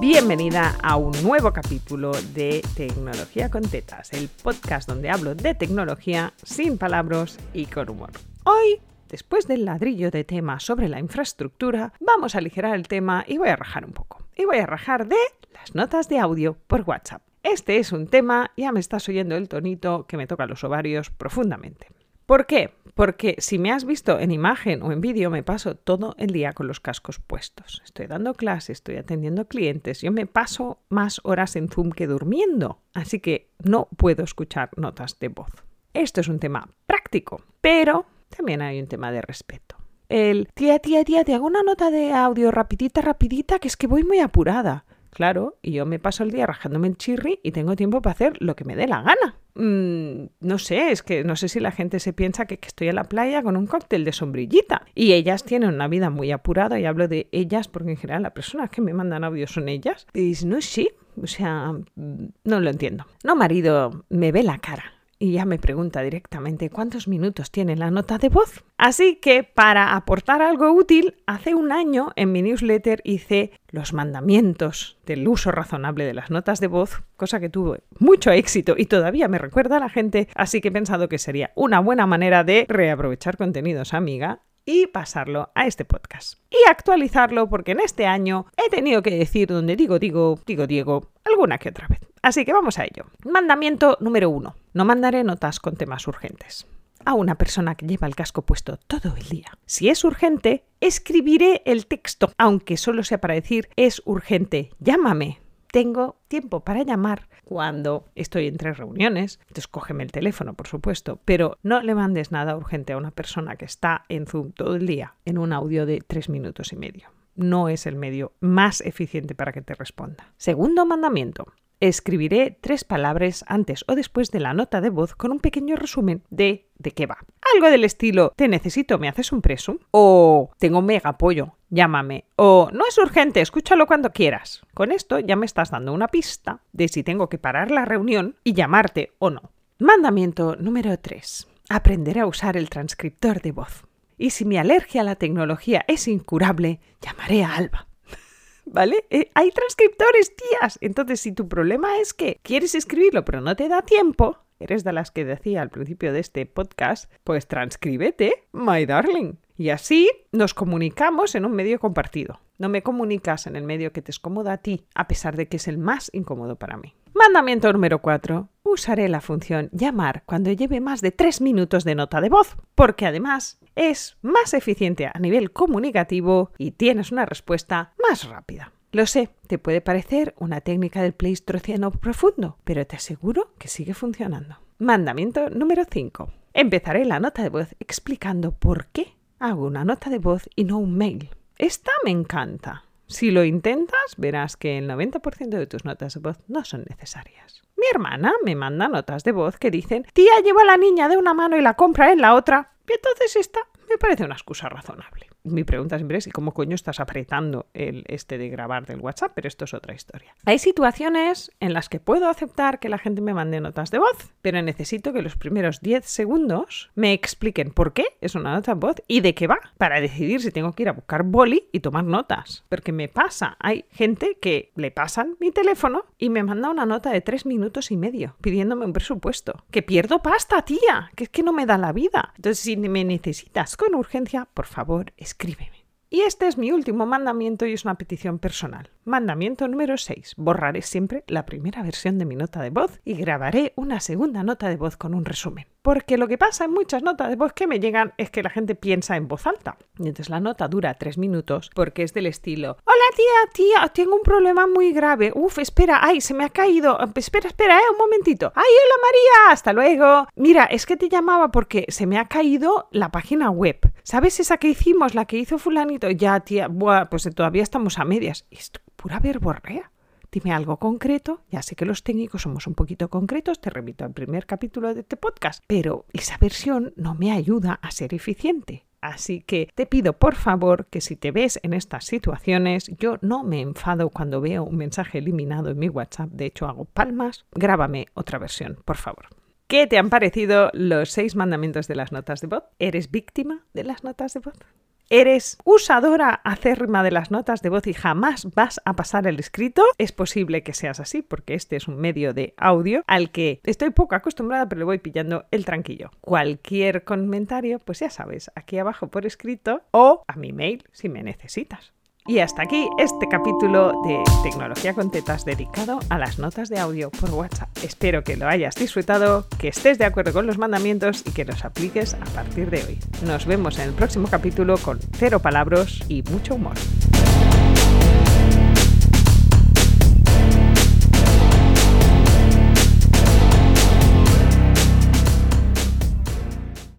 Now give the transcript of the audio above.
Bienvenida a un nuevo capítulo de Tecnología con Tetas, el podcast donde hablo de tecnología sin palabras y con humor. Hoy, después del ladrillo de tema sobre la infraestructura, vamos a aligerar el tema y voy a rajar un poco. Y voy a rajar de las notas de audio por WhatsApp. Este es un tema, ya me estás oyendo el tonito que me toca los ovarios profundamente. ¿Por qué? Porque si me has visto en imagen o en vídeo, me paso todo el día con los cascos puestos. Estoy dando clases, estoy atendiendo clientes, yo me paso más horas en Zoom que durmiendo, así que no puedo escuchar notas de voz. Esto es un tema práctico, pero también hay un tema de respeto. El tía, tía, tía, te hago una nota de audio rapidita, rapidita, que es que voy muy apurada. Claro, y yo me paso el día rajándome el chirri y tengo tiempo para hacer lo que me dé la gana. Mm, no sé, es que no sé si la gente se piensa que, estoy en la playa con un cóctel de sombrillita. Y ellas tienen una vida muy apurada y hablo de ellas porque en general las personas que me mandan audio son ellas. Y no, sí, o sea, mm, no lo entiendo. No, marido, me ve la cara y ya me pregunta directamente cuántos minutos tiene la nota de voz. Así que para aportar algo útil, hace un año en mi newsletter hice los mandamientos del uso razonable de las notas de voz, cosa que tuvo mucho éxito y todavía me recuerda a la gente, así que he pensado que sería una buena manera de reaprovechar contenidos amiga y pasarlo a este podcast. Y actualizarlo porque en este año he tenido que decir donde digo, digo, digo, Diego, alguna que otra vez. Así que vamos a ello. Mandamiento número uno. No mandaré notas con temas urgentes a una persona que lleva el casco puesto todo el día. Si es urgente, escribiré el texto, aunque solo sea para decir es urgente, llámame. Tengo tiempo para llamar cuando estoy entre reuniones. Entonces cógeme el teléfono, por supuesto, pero no le mandes nada urgente a una persona que está en Zoom todo el día en un audio de tres minutos y medio. No es el medio más eficiente para que te responda. Segundo mandamiento. Escribiré tres palabras antes o después de la nota de voz con un pequeño resumen de de qué va. Algo del estilo, te necesito, ¿me haces un preso? O tengo mega apoyo, llámame. O no es urgente, escúchalo cuando quieras. Con esto ya me estás dando una pista de si tengo que parar la reunión y llamarte o no. Mandamiento número 3. Aprender a usar el transcriptor de voz. Y si mi alergia a la tecnología es incurable, llamaré a Alba. ¿Vale? Eh, hay transcriptores, tías. Entonces, si tu problema es que quieres escribirlo pero no te da tiempo, eres de las que decía al principio de este podcast, pues transcríbete, my darling. Y así nos comunicamos en un medio compartido. No me comunicas en el medio que te es cómodo a ti, a pesar de que es el más incómodo para mí. Mandamiento número 4. Usaré la función llamar cuando lleve más de 3 minutos de nota de voz, porque además es más eficiente a nivel comunicativo y tienes una respuesta más rápida. Lo sé, te puede parecer una técnica del Pleistoceno profundo, pero te aseguro que sigue funcionando. Mandamiento número 5. Empezaré la nota de voz explicando por qué hago una nota de voz y no un mail. Esta me encanta. Si lo intentas, verás que el 90% de tus notas de voz no son necesarias. Mi hermana me manda notas de voz que dicen, tía, lleva a la niña de una mano y la compra en la otra. Y entonces esta me parece una excusa razonable mi pregunta siempre es ¿y cómo coño estás apretando el este de grabar del WhatsApp? Pero esto es otra historia. Hay situaciones en las que puedo aceptar que la gente me mande notas de voz, pero necesito que los primeros 10 segundos me expliquen por qué es una nota de voz y de qué va, para decidir si tengo que ir a buscar boli y tomar notas. Porque me pasa, hay gente que le pasan mi teléfono y me manda una nota de 3 minutos y medio pidiéndome un presupuesto. Que pierdo pasta, tía, que es que no me da la vida. Entonces, si me necesitas con urgencia, por favor, escríbeme. Y este es mi último mandamiento y es una petición personal. Mandamiento número 6. Borraré siempre la primera versión de mi nota de voz y grabaré una segunda nota de voz con un resumen. Porque lo que pasa en muchas notas de voz que me llegan es que la gente piensa en voz alta. Y entonces la nota dura tres minutos porque es del estilo: Hola tía, tía, tengo un problema muy grave. Uf, espera, ay, se me ha caído. Espera, espera, eh, un momentito. Ay, hola María, hasta luego. Mira, es que te llamaba porque se me ha caído la página web. ¿Sabes esa que hicimos, la que hizo Fulanito? Ya, tía, buah, pues todavía estamos a medias. Pura verborrea. Dime algo concreto, ya sé que los técnicos somos un poquito concretos, te remito al primer capítulo de este podcast, pero esa versión no me ayuda a ser eficiente. Así que te pido por favor que si te ves en estas situaciones, yo no me enfado cuando veo un mensaje eliminado en mi WhatsApp, de hecho hago palmas, grábame otra versión, por favor. ¿Qué te han parecido los seis mandamientos de las notas de voz? ¿Eres víctima de las notas de voz? ¿Eres usadora acérrima de las notas de voz y jamás vas a pasar el escrito? Es posible que seas así porque este es un medio de audio al que estoy poco acostumbrada pero le voy pillando el tranquillo. Cualquier comentario, pues ya sabes, aquí abajo por escrito o a mi mail si me necesitas. Y hasta aquí este capítulo de Tecnología con Tetas dedicado a las notas de audio por WhatsApp. Espero que lo hayas disfrutado, que estés de acuerdo con los mandamientos y que los apliques a partir de hoy. Nos vemos en el próximo capítulo con cero palabras y mucho humor.